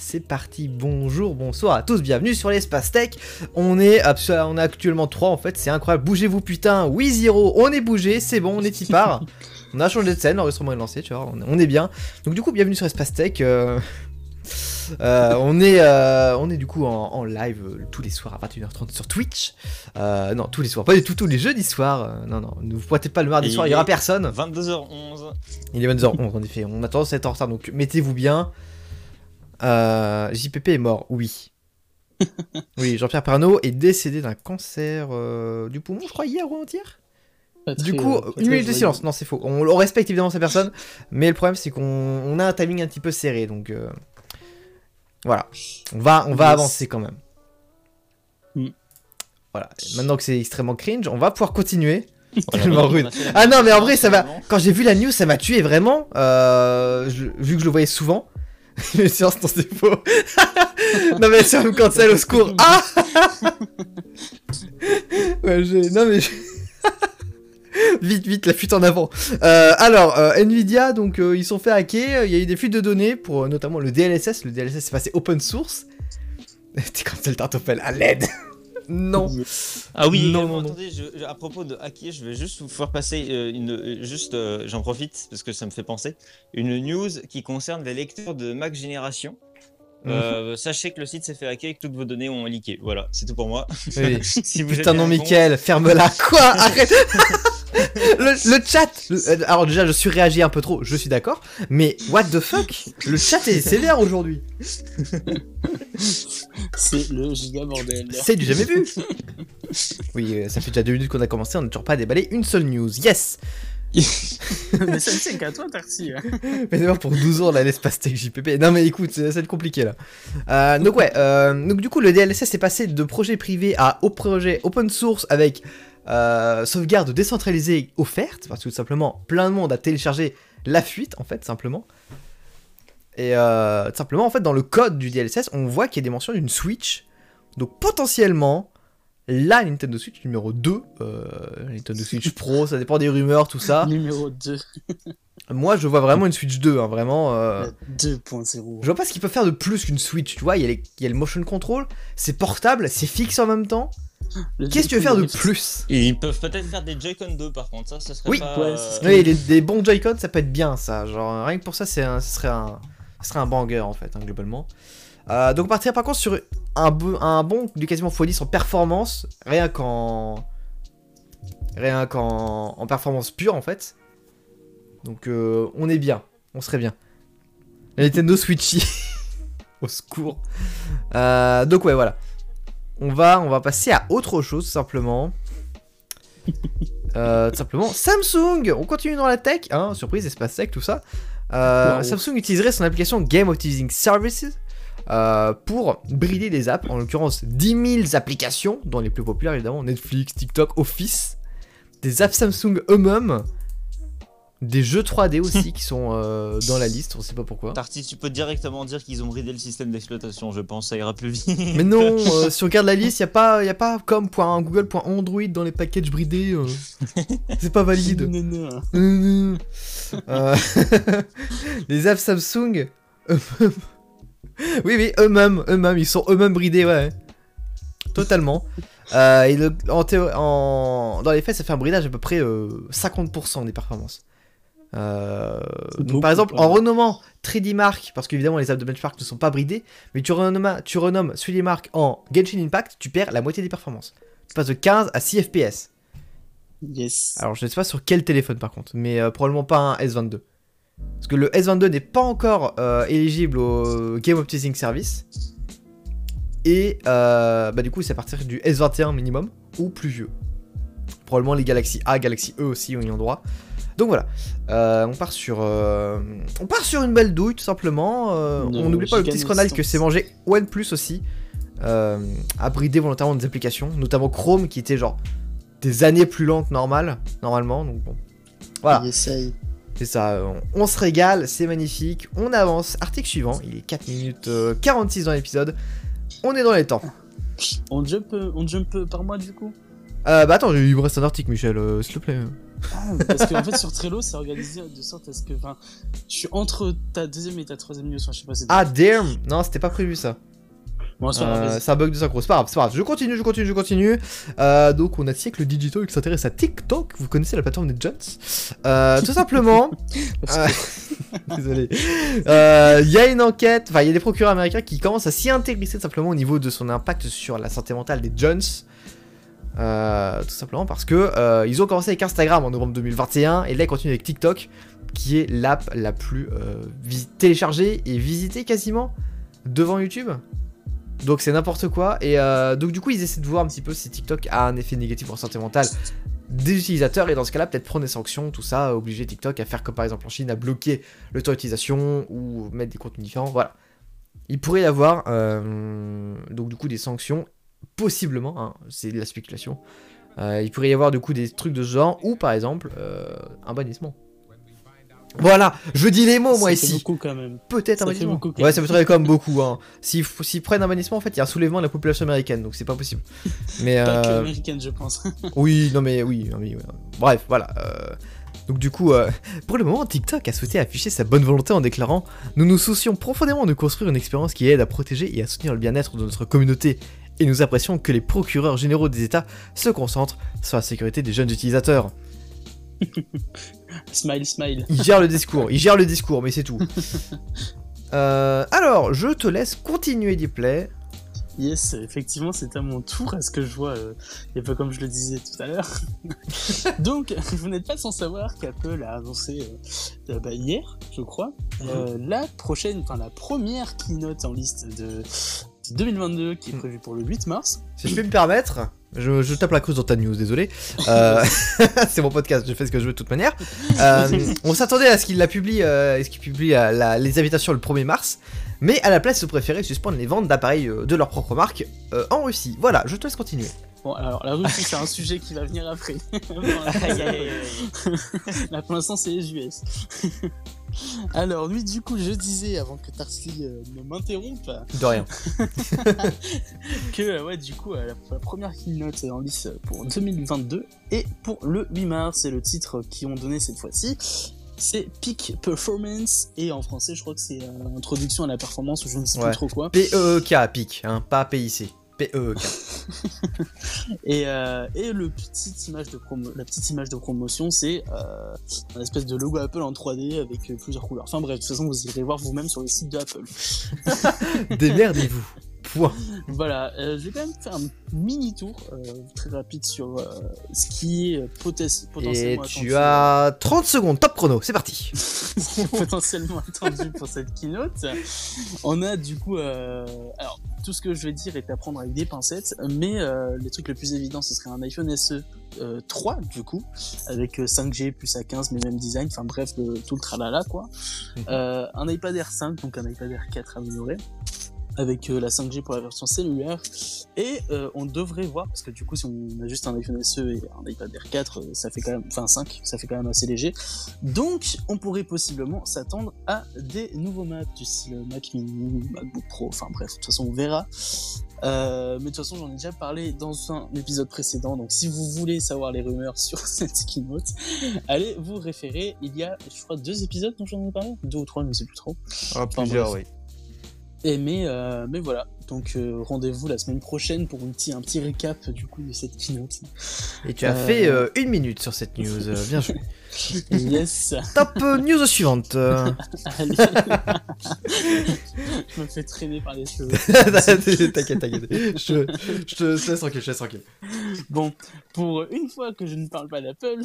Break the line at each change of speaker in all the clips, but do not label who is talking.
c'est parti. Bonjour, bonsoir à tous, bienvenue sur l'espace tech. On est, on a actuellement 3 en fait, c'est incroyable. Bougez-vous putain, oui Zero, on est bougé, c'est bon, on est y part. on a changé de scène, l'enregistrement est lancé, tu vois, on est bien. Donc du coup, bienvenue sur l'espace tech. Euh, euh, on, est, euh, on est du coup en, live tous les soirs à 21h30 sur Twitch. non, tous les soirs, pas du tout tous les jeudis soirs. non, non, ne vous pointez pas le mardi soir, il y aura personne.
22h11.
Il est 22h11 en effet, on a tendance à être en retard, donc mettez-vous bien. Euh, JPP est mort, oui. oui, Jean-Pierre Pernaud est décédé d'un cancer euh, du poumon, je crois, hier ou avant-hier Du coup, euh, une minute de silence. Non, c'est faux. On, respecte évidemment sa personne, mais le problème c'est qu'on a un timing un petit peu serré, donc voilà. On va, on va avancer quand même. Mm. Voilà. Maintenant que c'est extrêmement cringe, on va pouvoir continuer. ah non, mais en vrai, ça va. Quand j'ai vu la news, ça m'a tué vraiment. vu que je le voyais souvent. Mais science, non, c'est faux. non, mais ça me cancel au secours. Ah Ouais, j'ai. Non, mais. vite, vite, la fuite en avant. Euh, alors, euh, Nvidia, donc euh, ils sont fait hacker. Il y a eu des fuites de données pour notamment le DLSS. Le DLSS est passé open source. T'es comme le tartofel à l'aide non.
Ah oui, non, non, attendez, à propos de hacker, je vais juste vous faire passer euh, une, euh, juste, euh, j'en profite parce que ça me fait penser, une news qui concerne les lecteurs de Mac Génération. Mhm. sachez que le site s'est fait hacker et que toutes vos données ont leaké. Voilà, c'est tout pour moi.
Oui. si vous Putain non, Mickaël, ferme-la. Quoi? Arrête le, chat euh, Alors déjà, je suis réagi un peu trop, je suis d'accord, mais what the fuck Le chat est sévère aujourd'hui
C'est le giga bordel.
C'est du jamais vu Oui, euh, ça fait déjà deux minutes qu'on a commencé, on n'a toujours pas déballé une seule news. Yes
mais ça ne tient qu'à toi. Hein.
mais d'abord pour 12 ans, là, l'espace tech JPP. Non, mais écoute, ça va être compliqué là. Euh, donc, ouais, donc du coup, le DLSS est passé de projet privé à au projet open source avec euh, sauvegarde décentralisée offerte, parce que tout simplement, plein de monde a téléchargé la fuite, en fait, simplement. Et euh, simplement, en fait, dans le code du DLSS, on voit qu'il y a des mentions d'une Switch. Donc, potentiellement, la Nintendo Switch numéro 2, euh, Nintendo Switch Pro, ça dépend des rumeurs, tout ça.
numéro 2.
Moi, je vois vraiment une Switch 2, hein, vraiment.
2.0.
Je vois pas ce qu'il peut faire de plus qu'une Switch, tu vois. Il y, a le motion control, c'est portable, c'est fixe en même temps. Qu'est-ce que tu veux faire de plus
Ils peuvent peut-être faire des Joy-Con 2 par contre, ça, ça serait
oui.
pas...
Ouais, oui, des bons Joy-Con, ça peut être bien ça. Genre, rien que pour ça, c'est un, ce serait un, ce serait un banger en fait, hein, globalement. Euh, donc, on partirait par contre sur un, un bon du quasiment x10 en performance, rien qu'en. Rien qu'en en performance pure en fait. Donc, euh, on est bien, on serait bien. La Nintendo Switchy. Au secours. Euh, donc, ouais, voilà on va, on va passer à autre chose simplement. Euh, simplement Samsung. On continue dans la tech, hein, surprise, espace tech, tout ça. Euh, Samsung utiliserait son application Game Optimizing Services euh, pour brider des apps, en l'occurrence 10 000 applications, dont les plus populaires évidemment Netflix, TikTok, Office, des apps Samsung eux-mêmes des jeux 3D aussi qui sont euh, dans la liste, on sait pas pourquoi.
Tarty, tu peux directement dire qu'ils ont bridé le système d'exploitation, je pense, ça ira plus vite.
Mais non, euh, si on regarde la liste, il n'y a pas, y a pas comme .google.android dans les packages bridés. Euh. C'est pas valide. les apps Samsung, oui, oui, eux-mêmes, eux-mêmes, ils sont eux-mêmes bridés, ouais. Totalement. et en, dans les faits, ça fait un bridage à peu près 50% des performances. Euh, par exemple, en renommant 3D Mark, parce qu'évidemment les apps de benchmark ne sont pas bridées, mais tu renommes, tu renommes 3D Mark en Genshin Impact, tu perds la moitié des performances. Tu passes de 15 à 6 FPS.
Yes.
Alors je ne sais pas sur quel téléphone par contre, mais euh, probablement pas un S22. Parce que le S22 n'est pas encore euh, éligible au Game Optimizing Service. Et bah, du coup, c'est à partir du S21 minimum ou plus vieux. Probablement les Galaxy A, Galaxy E aussi ont y ont droit. Donc voilà, euh, on part sur euh, on part sur une belle douille tout simplement. Euh, on n'oublie pas le petit scandale que c'est mangé OnePlus aussi, a bridé volontairement des applications, notamment Chrome qui était genre des années plus lent que normal, normalement. Donc bon, voilà.
C'est
ça, on, se régale, c'est magnifique. On avance, article suivant, il est 4 minutes 46 dans l'épisode. On est dans les temps.
On jump, on jump par mois du coup?
Euh, Bah attends, il me reste un article, Michel, s'il te plaît.
Ah, parce qu'en fait, sur Trello, c'est organisé de sorte à ce que. Enfin, je suis entre ta deuxième et ta troisième news. Enfin, je sais pas.
Ah, damn Non, c'était pas prévu ça.
Bon,
Euh, c'est un bug de synchro, c'est pas grave, c'est pas grave. Je continue, je continue, je continue. Euh, donc on a dit que le digital qui s'intéresse à TikTok. Vous connaissez la plateforme des Jones Euh, Tout simplement. Désolé. Il y a une enquête, enfin il y a des procureurs américains qui commencent à s'y intéresser simplement au niveau de son impact sur la santé mentale des Jones. Euh, tout simplement parce que euh, ils ont commencé avec Instagram en novembre 2021 et là ils continuent avec TikTok qui est l'app la plus euh, téléchargée et visitée quasiment devant YouTube. Donc c'est n'importe quoi. Et donc du coup ils essaient de voir un petit peu si TikTok a un effet négatif pour la santé mentale des utilisateurs et dans ce cas-là peut-être prendre des sanctions, tout ça, obliger TikTok à faire comme par exemple en Chine, à bloquer le temps d'utilisation ou mettre des contenus différents. Voilà. Il pourrait y avoir donc du coup des sanctions, possiblement, hein, c'est de la spéculation. Euh, il pourrait y avoir du coup des trucs de ce genre ou par exemple euh, un bannissement. Voilà, je dis les mots moi
Ça fait
ici.
beaucoup quand même.
Peut-être un bannissement.
beaucoup,
ouais, ça fait quand même beaucoup. Hein. S'ils prennent un bannissement, en fait, il y a un soulèvement de la population américaine, donc c'est pas possible. Mais
Pas que
euh,
américaine, je pense.
oui, non mais oui, ouais. bref, voilà. euh, Donc du coup, euh, pour le moment, TikTok a souhaité afficher sa bonne volonté en déclarant « Nous nous soucions profondément de construire une expérience qui aide à protéger et à soutenir le bien-être de notre communauté, et nous apprécions que les procureurs généraux des États se concentrent sur la sécurité des jeunes utilisateurs. »
Smile, smile.
Il gère le discours, il gère le discours, mais c'est tout. Euh, alors, je te laisse continuer d'y play.
Yes, effectivement, c'est à mon tour, à ce que je vois, euh, et pas comme je le disais tout à l'heure. Donc, vous n'êtes pas sans savoir qu'Apple a annoncé euh, bah, hier, je crois, euh, la prochaine, enfin la première keynote en liste de, de 2022 qui est prévue pour le 8 mars.
Si je peux me permettre, je, je tape la cause dans ta news, désolé. Euh, c'est mon podcast, je fais ce que je veux de toute manière. Euh, on s'attendait à ce qu'il la publie, euh, à ce qu'il publie euh, la- les invitations le 1er mars, mais à la place, ils ont préféré suspendre les ventes d'appareils euh, de leur propre marque euh, en Russie. Voilà, je te laisse continuer.
Bon, alors la Russie, c'est un sujet qui va venir après.
Aïe.
Là, pour l'instant, c'est les US. Alors, oui, du coup, je disais, avant que Tarsi euh, ne m'interrompe,
De rien.
que, euh, ouais, du coup, euh, la, la première keynote en lice pour 2022 et pour le 8 mars, et le titre qu'ils ont donné cette fois-ci, c'est Peak Performance, et en français, je crois que c'est euh, Introduction à la performance, ou je ne sais
Ouais.
plus trop quoi.
PEEK, PIC, hein, pas PIC. PEEK.
Et, euh, et le image de la petite image de promotion, c'est euh, un espèce de logo Apple en 3D avec euh, plusieurs couleurs. Enfin bref, de toute façon, vous irez voir vous-même sur le site de Apple.
Démerdez-vous.
Voilà, euh, je vais quand même faire un mini tour euh, très rapide sur euh, ce qui est potes-
Et
potentiellement
tu as 30 secondes, top chrono, c'est parti.
potentiellement attendu pour cette keynote. On a du coup, euh, alors tout ce que je vais dire est à prendre avec des pincettes, mais euh, les trucs les plus évidents, ce serait un iPhone SE euh, 3 du coup, avec euh, 5G plus A15, mais même design, enfin bref, le, tout le tralala quoi.
Mhm.
Euh, un iPad Air 5, donc un iPad Air 4 amélioré. Avec euh, la 5G pour la version cellulaire. Et euh, on devrait voir, parce que du coup, si on a juste un iPhone SE et un iPad Air 4, euh, ça fait quand même, enfin 5, ça fait quand même assez léger. Donc, on pourrait possiblement s'attendre à des nouveaux Mac du style Mac Mini, MacBook Pro, enfin bref, de toute façon, on verra. Euh, mais de toute façon, j'en ai déjà parlé dans un épisode précédent, donc si vous voulez savoir les rumeurs sur cette keynote, allez vous référer. Il y a, je crois, deux épisodes dont j'en ai parlé, deux ou trois, je ne sais plus trop.
plusieurs,
bref. Et mais, euh, mais voilà, donc euh, rendez-vous la semaine prochaine pour une petit, un petit récap du coup de cette keynote.
Et tu as
Euh,
fait euh, une minute sur cette news, euh, bien joué.
Yes,
Top news suivante.
allez. je me fais traîner par les cheveux.
t'inquiète, t'inquiète. Je, te- je te laisse tranquille, je laisse tranquille.
Bon, pour une fois que je ne parle pas d'Apple,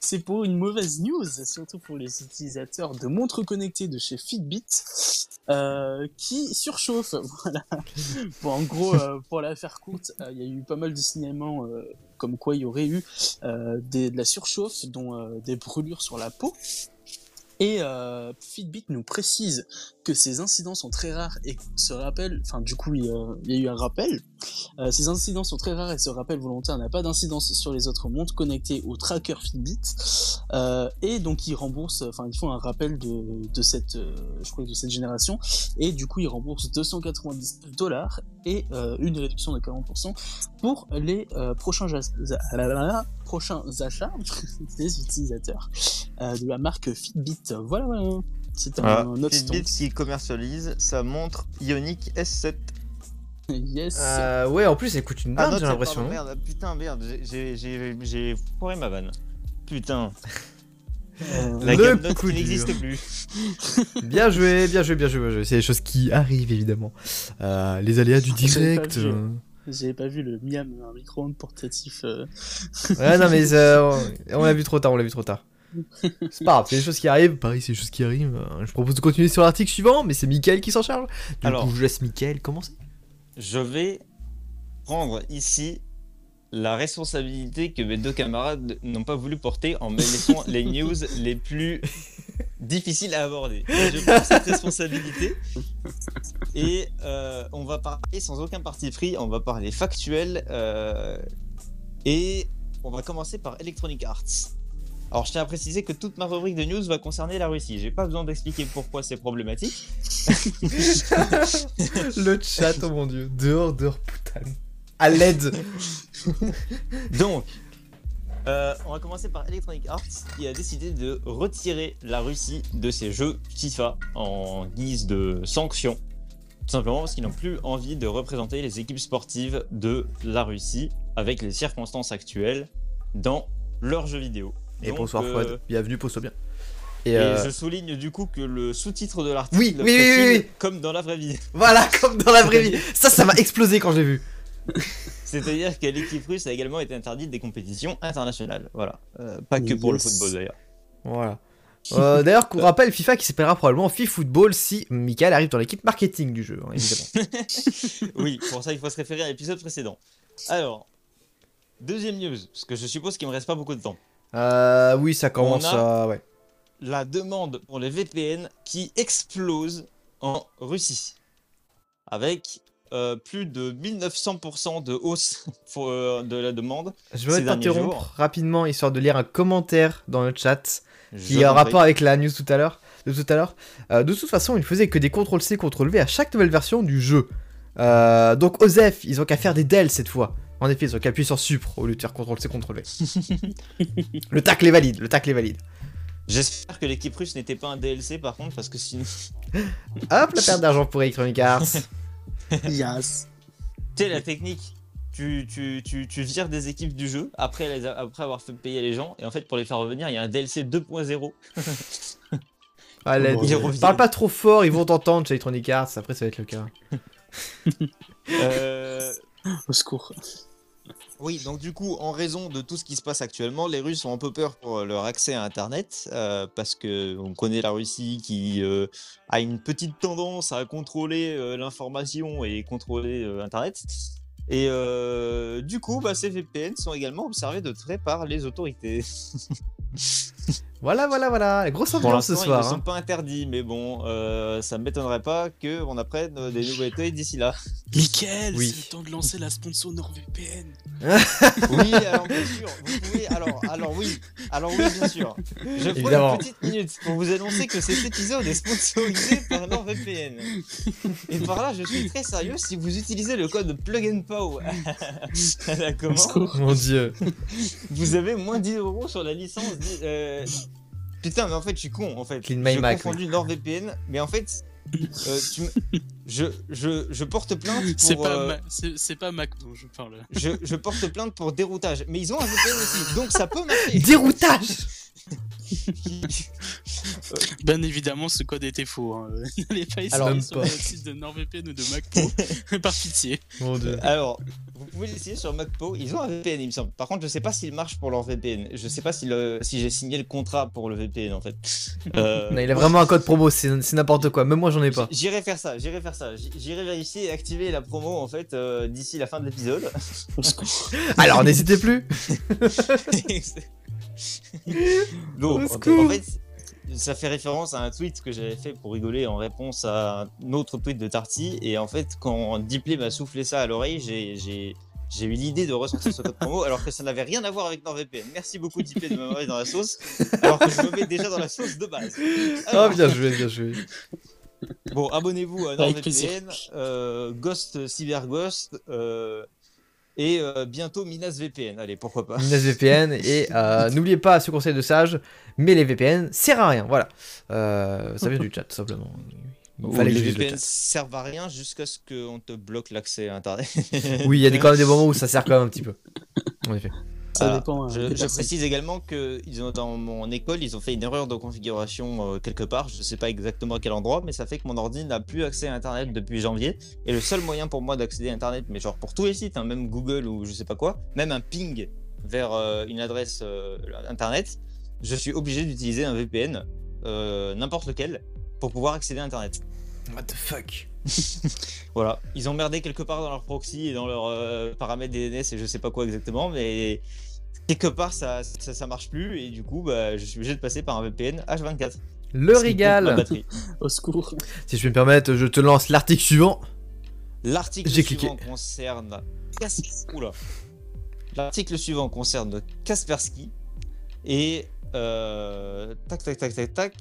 c'est pour une mauvaise news, surtout pour les utilisateurs de montres connectées de chez Fitbit, qui surchauffent. Bon, en gros, euh, pour la faire courte, euh, il y a eu pas mal de signalements euh, comme quoi il y aurait eu de la surchauffe, dont des brûlures sur la peau. Et Fitbit nous précise que ces incidents sont très rares et se rappellent, enfin du coup il y, a, eu un rappel, euh, ces incidents sont très rares et ce rappel volontaire n'a pas d'incidence sur les autres montres connectées au tracker Fitbit, euh, et donc ils remboursent, enfin ils font un rappel de, cette, euh, je crois de cette génération, et du coup ils remboursent 299 dollars et une réduction de 40% pour les prochains, prochains achats des utilisateurs de la marque Fitbit. Voilà, voilà. C'est un,
Ah,
autre
Fitbit qui commercialise sa montre Ionic S7.
Yes.
Euh, ouais, en plus, elle coûte une
Ah
bande,
non,
j'ai l'impression.
pardon, merde, putain, merde, j'ai- j'ai- j'ai j'ai foiré ma vanne. Putain,
Euh,
la
Le
gamme note
coup
qui n'existe plus.
Bien joué, bien joué, bien joué, bien joué. C'est des choses qui arrivent, évidemment. Euh, les aléas du
J'avais pas
direct.
J'avais pas vu le Miam, un micro-ondes portatif. euh,
Ouais, non, mais euh, on l'a vu trop tard, on l'a vu trop tard. C'est pas grave, c'est des choses qui arrivent. Pareil, c'est des choses qui arrivent. Euh, Je propose de continuer sur l'article suivant, mais c'est Mickaël qui s'en charge. Du
Alors.
coup, je laisse Mickaël commencer.
Je vais prendre ici la responsabilité que mes deux camarades n'ont pas voulu porter en me laissant les news les plus difficiles à aborder. Je prends cette responsabilité et euh, on va parler sans aucun parti pris, on va parler factuel euh, et on va commencer par Electronic Arts. Alors je tiens à préciser que toute ma rubrique de news va concerner la Russie. J'ai pas besoin d'expliquer pourquoi c'est problématique.
Le chat, oh mon dieu. Dehors, dehors, putain. À l'aide.
Donc, euh, on va commencer par Electronic Arts qui a décidé de retirer la Russie de ses jeux FIFA en guise de sanction. Tout simplement parce qu'ils n'ont plus envie de représenter les équipes sportives de la Russie avec les circonstances actuelles dans leurs jeux vidéo.
Et
Donc,
bonsoir,
euh,
Fouad. Bienvenue, pose-toi bien. Et,
Et
euh,
je souligne du coup que le sous-titre de l'article
Oui, oui, oui, oui,
comme dans la vraie vie.
voilà, comme dans la vraie vie. Ça, ça m'a explosé quand j'ai vu.
C'est-à-dire que l'équipe russe a également été interdite des compétitions internationales. Voilà. Euh, pas que pour le football d'ailleurs.
Voilà. Euh, D'ailleurs, qu'on rappelle FIFA qui s'appellera probablement FiFootball si Michael arrive dans l'équipe marketing du jeu, hein, évidemment.
Oui, pour ça, il faut se référer à l'épisode précédent. Alors, deuxième news, parce que je suppose qu'il me reste pas beaucoup de temps.
Euh, oui, ça commence
a-
à. Ouais.
La demande pour les VPN qui explose en Russie. Avec euh, plus de 1900% de hausse pour, euh, de la demande.
Je vais t'interrompre rapidement histoire de lire un commentaire dans le chat qui
Je
a un
t'en prie.
rapport avec la news tout à l'heure. De tout à l'heure. Euh, de toute façon, il faisait que des CTRL C, CTRL V à chaque nouvelle version du jeu. Donc OZEF, ils ont qu'à faire des DEL cette fois. En effet, ils ont qu'à appuyer sur Supre au lieu de faire CTRL C, CTRL V. le tacle est valide, le tacle est valide.
J'espère que l'équipe russe n'était pas un DLC par contre, parce que sinon.
Hop, la perte d'argent pour Electronic Arts.
Yes.
Tu sais, la technique, tu, tu, tu, tu vires des équipes du jeu après, les a- après avoir fait payer les gens, et en fait, pour les faire revenir, il y a un DLC 2.0.
Ah, l'aide.
Ils
reviennent.
Parle pas trop fort, ils vont t'entendre chez Electronic Arts, après ça va être le cas.
Euh,
Au secours.
Oui, donc du coup, en raison de tout ce qui se passe actuellement, les Russes ont un peu peur pour leur accès à Internet, euh, parce que on connaît la Russie qui euh, a une petite tendance à contrôler euh, l'information et contrôler euh, Internet. Et euh, du coup, bah, ces VPN sont également observés de trait par les autorités.
Voilà, voilà, voilà. Grosse ambiance ce
l'instant, ils
soir.
ne sont
hein.
pas interdits, mais bon, euh, ça ne m'étonnerait pas qu'on apprenne euh, des nouveautés d'ici là.
Michael,
Oui.
c'est le temps de lancer la sponsor NordVPN.
Oui, alors bien sûr, vous pouvez. Alors, alors oui, alors oui, bien sûr. Je prends
Évidemment.
une petite minute pour vous annoncer que cet épisode est sponsorisé par NordVPN. Et par là, je suis très sérieux. Si vous utilisez le code Plug and Pow à la commande.
Mon dieu.
vous avez moins 10 euros sur la licence. euh, Putain, mais en fait, je suis con. En fait,
Clean My
j'ai
Mac,
confondu NordVPN, mais en fait, euh, tu me- je, je, je porte plainte pour.
C'est pas,
euh,
Ma- c'est- c'est pas Mac dont je parle.
je, je porte plainte pour déroutage. Mais ils ont un VPN aussi, donc ça peut marcher.
Déroutage
Bien évidemment, ce code était faux. Hein. N'allez pas essayer
Alors,
sur
pas.
le site de NordVPN ou de MacPo. par pitié.
Mon dieu.
Alors, vous pouvez l'essayer sur MacPo. Ils ont un VPN, il me semble. Par contre, je sais pas s'il marche pour leur VPN. Je sais pas si, le- si j'ai signé le contrat pour le VPN en fait. Euh,
Non, il a vraiment un code promo, c'est c'est n'importe quoi. Même moi, j'en ai pas.
J'irai faire ça, j'irai faire ça. J- J'irai vérifier et activer la promo en fait euh, d'ici la fin de l'épisode.
Alors, n'hésitez plus.
bon,
Au
en, fait, ça fait référence à un tweet que j'avais fait pour rigoler en réponse à un autre tweet de Tarty. Et en fait, quand Dipley m'a soufflé ça à l'oreille, j'ai j'ai eu l'idée de ressortir ce code promo alors que ça n'avait rien à voir avec NordVPN. Merci beaucoup Dipley de m'avoir dans la sauce alors que je me mets déjà dans la sauce de base.
oh bien joué, bien joué.
Bon, abonnez-vous à NordVPN, euh, Ghost Cyber Ghost euh, et euh, bientôt Minas VPN. Allez, pourquoi pas.
Minas VPN et n'oubliez pas ce conseil de sage, mais les VPN sert à rien. Voilà, ça vient du chat tout simplement.
les VPN servent à rien jusqu'à ce qu'on te bloque l'accès à Internet.
oui, il y a quand même des moments où ça sert quand même un petit peu. En effet.
Ça dépend.
Je, précise également que ils ont, dans mon école, ils ont fait une erreur de configuration euh, quelque part. Je ne sais pas exactement à quel endroit, mais ça fait que mon ordi n'a plus accès à Internet depuis janvier. Et le seul moyen pour moi d'accéder à Internet, mais genre pour tous les sites, hein, même Google ou je sais pas quoi, même un ping vers euh, une adresse euh, Internet, je suis obligé d'utiliser un VPN, n'importe lequel, pour pouvoir accéder à Internet.
What the fuck?
Voilà, ils ont merdé quelque part dans leur proxy et dans leurs paramètres DNS et je sais pas quoi exactement, mais quelque part ça, ça, marche plus et du coup bah, je suis obligé de passer par un VPN H24.
Le régal.
Au secours.
Si je peux me permettre, je te lance l'article suivant.
L'article suivant concerne L'article suivant concerne Kaspersky et euh... tac tac tac tac tac.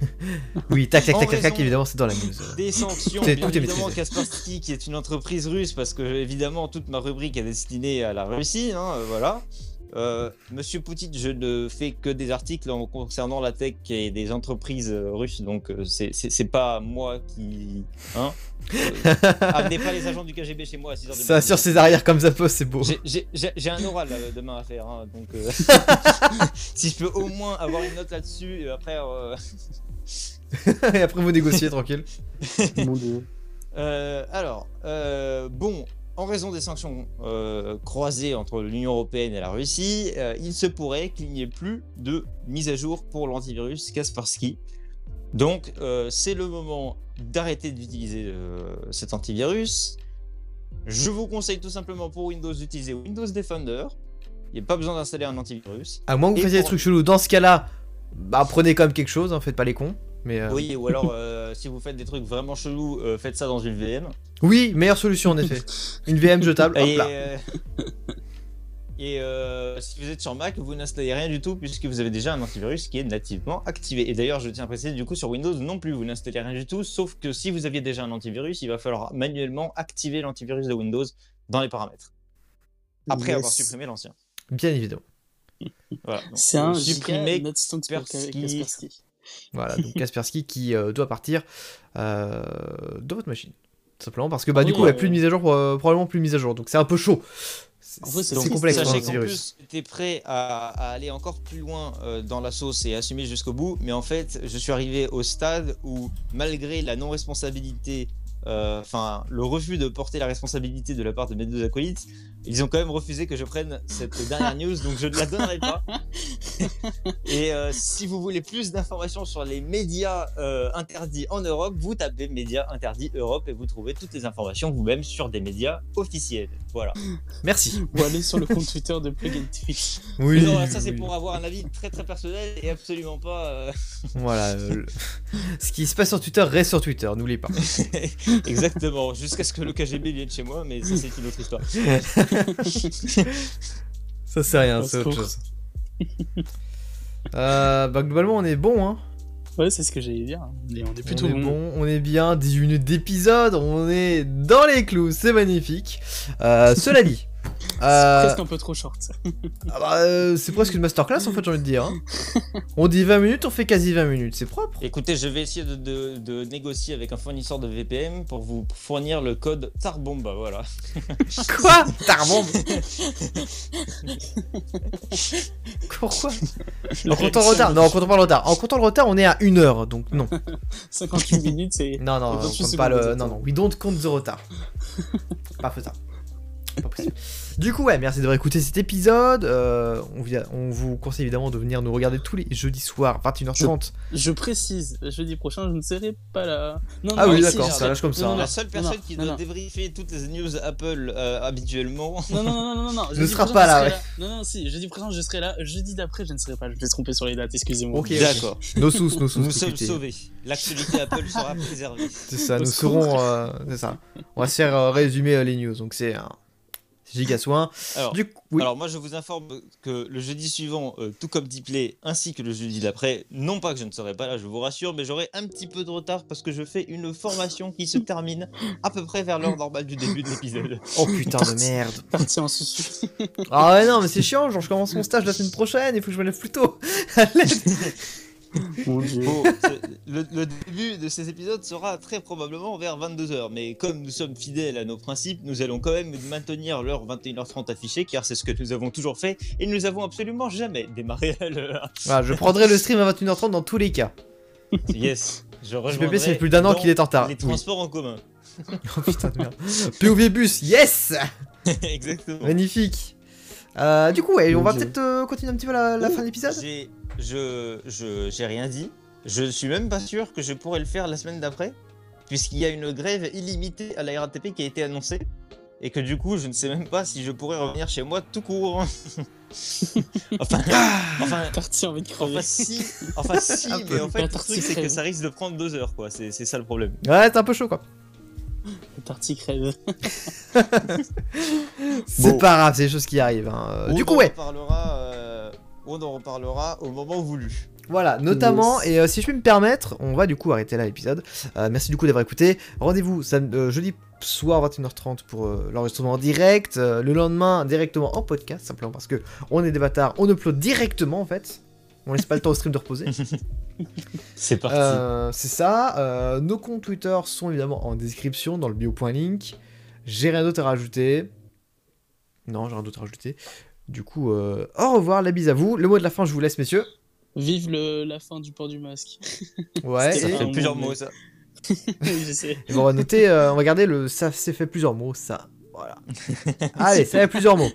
oui, tac tac tac tac, tac évidemment c'est dans la news.
Des sanctions, bien évidemment Kaspersky qui est une entreprise russe parce que évidemment toute ma rubrique est destinée à la Russie, hein, euh, voilà. Euh, Monsieur Poutine, je ne fais que des articles en concernant la tech et des entreprises euh, russes, donc euh, c'est pas moi qui. Hein Amenez pas les agents du KGB chez moi à 6h du
Ça sur ses arrières comme ça pose, c'est beau.
J'ai un oral demain à faire, hein, donc si je peux au moins avoir une note là-dessus, et après.
et après vous négociez tranquille.
Mon dieu.
alors, bon, en raison des sanctions euh, croisées entre l'Union européenne et la Russie, euh, il se pourrait qu'il n'y ait plus de mise à jour pour l'antivirus Kaspersky. Donc, euh, c'est le moment d'arrêter d'utiliser cet antivirus. Je vous conseille tout simplement pour Windows d'utiliser Windows Defender. Il n'y a pas besoin d'installer un antivirus.
À moins que vous fassiez des trucs chelous. Dans ce cas-là, bah, prenez quand même quelque chose, hein, faites pas les cons.
Euh, oui, ou alors euh, si vous faites des trucs vraiment chelous, euh, faites ça dans une VM.
Oui, meilleure solution en effet. une VM jetable.
Et, et si vous êtes sur Mac, vous n'installez rien du tout puisque vous avez déjà un antivirus qui est nativement activé. Et d'ailleurs, je tiens à préciser, du coup, sur Windows non plus, vous n'installez rien du tout, sauf que si vous aviez déjà un antivirus, il va falloir manuellement activer l'antivirus de Windows dans les paramètres. Après avoir supprimé l'ancien.
Bien évidemment.
Voilà, C'est un supprimer Kaspersky.
Voilà, donc Kaspersky qui euh, doit partir euh, de votre machine. Simplement parce que bah, du coup, il n'y a plus de mise à jour, euh, probablement plus de mise à jour. Donc c'est un peu chaud.
C'est complexe. Sachez qu'en plus, j'étais prêt à, aller encore plus loin dans la sauce et assumer jusqu'au bout, mais en fait, je suis arrivé au stade où, malgré la non-responsabilité enfin le refus de porter la responsabilité de la part de mes deux acolytes, ils ont quand même refusé que je prenne cette dernière news, donc je ne la donnerai pas. et euh, si vous voulez plus d'informations sur les médias euh, interdits en Europe, vous tapez médias interdits Europe et vous trouvez toutes les informations vous-même sur des médias officiels. Voilà.
Merci.
Ou allez sur le compte Twitter de Plugin Twitch.
Oui. Non, ça c'est pour avoir un avis très très personnel et absolument pas.
voilà. Ce qui se passe sur Twitter reste sur Twitter, n'oubliez pas.
Exactement, jusqu'à ce que le KGB vienne chez moi, mais ça c'est une autre histoire.
ça c'est rien, c'est autre chose. Euh, bah globalement on est bon hein.
Ouais c'est ce que j'allais dire. on est plutôt
bon. On est bien, 18 minutes d'épisode, on est dans les clous, c'est magnifique. Euh, cela dit,
c'est euh, presque un peu trop short.
Ah bah, euh, c'est presque une masterclass en fait, j'ai envie de dire. Hein. On dit 20 minutes, on fait quasi 20 minutes, c'est propre.
Écoutez, je vais essayer de, négocier avec un fournisseur de VPN pour vous fournir le code Tarbomba, voilà.
Quoi? Tarbomba Pourquoi? En comptant le retard, non, en comptant pas le retard. En comptant le retard, on est à 1 heure, donc non.
58 minutes, c'est.
Non, non, on compte pas le. Non, non, we don't count the retard. pas ça Pas possible. Du coup, ouais, merci d'avoir écouté cet épisode. Euh, on, on vous conseille évidemment de venir nous regarder tous les jeudis soirs, 21h30.
Je précise, jeudi prochain, je ne serai pas là. Non,
Ah
non,
oui, d'accord,
je
ça lâche comme ça.
non, non,
La seule personne
non,
qui
non,
doit
non.
débriefer toutes les news Apple euh, habituellement.
Non, non, non, non, non.
Ne sera pas
je
là, ouais.
Non, non, si, jeudi prochain, je serai là. Jeudi d'après, je ne serai pas. Je me suis trompé sur les dates, excusez-moi.
Ok.
D'accord.
Nos sous, nos sous.
Nous sommes
écoutez.
sauvés. L'actualité Apple sera préservée.
C'est ça, nous serons. euh, c'est ça. On va se faire résumer les news. Donc c'est un c'est giga soin.
Alors,
Du coup, oui.
alors moi je vous informe que le jeudi suivant, euh, tout comme Play ainsi que le jeudi d'après, non pas que je ne serai pas là, je vous rassure, mais j'aurai un petit peu de retard parce que je fais une formation qui se termine à peu près vers l'heure normale du début de l'épisode.
Oh putain de merde.
Parti en susu.
Ah ouais, non, mais c'est chiant. Genre, je commence mon stage la semaine prochaine. Il faut que je me lève plus tôt.
Mon dieu.
Bon, le, le début de ces épisodes sera très probablement vers 22h, mais comme nous sommes fidèles à nos principes, nous allons quand même maintenir l'heure 21h30 affichée, car c'est ce que nous avons toujours fait, et nous avons absolument jamais démarré à l'heure.
Voilà, je prendrai le stream à 21h30 dans tous les cas.
Yes, je rejoindrai
c'est plus d'un an qu'il est en retard.
Les
Oui.
transports en commun.
Oh putain de merde. POV bus, yes
Exactement.
Magnifique. Euh, du coup, ouais, on va peut-être euh, continuer un petit peu la, la fin de l'épisode?
J'ai, je, je, j'ai rien dit. Je suis même pas sûr que je pourrais le faire la semaine d'après, puisqu'il y a une grève illimitée à la RATP qui a été annoncée, et que du coup, je ne sais même pas si je pourrais revenir chez moi tout court. enfin, enfin,
Parti envie de crever.
enfin si, enfin si, mais
peu.
en fait, le truc c'est que ça risque de prendre deux heures, quoi. C'est, c'est ça le problème.
Ouais, c'est un peu chaud quoi.
Parti crève.
C'est
Bon.
pas grave, c'est des choses qui arrivent. hein.
On
du coup, ouais,
reparlera, euh, on en reparlera au moment voulu.
voilà, notamment,
Yes.
et euh, si je peux me permettre, on va du coup arrêter là l'épisode. Euh, merci du coup d'avoir écouté. Rendez-vous euh, jeudi soir 21h30 pour euh, l'enregistrement en direct. Euh, le lendemain, directement en podcast, simplement parce que on est des bâtards, on upload directement en fait. On laisse pas le temps au stream de reposer.
C'est parti.
Euh, c'est ça. Euh, nos comptes Twitter sont évidemment en description dans le bio.link. J'ai rien d'autre à rajouter. Non, j'ai rien d'autre à rajouter. Du coup, euh, au revoir, la bise à vous. Le mot de la fin, je vous laisse, messieurs.
Vive le, la fin du port du masque.
Ouais.
Ça fait plusieurs mots ça.
oui, je sais.
bon, on va noter, euh, on va garder le ça s'est fait plusieurs mots, ça. Voilà. Allez, ça fait plusieurs mots.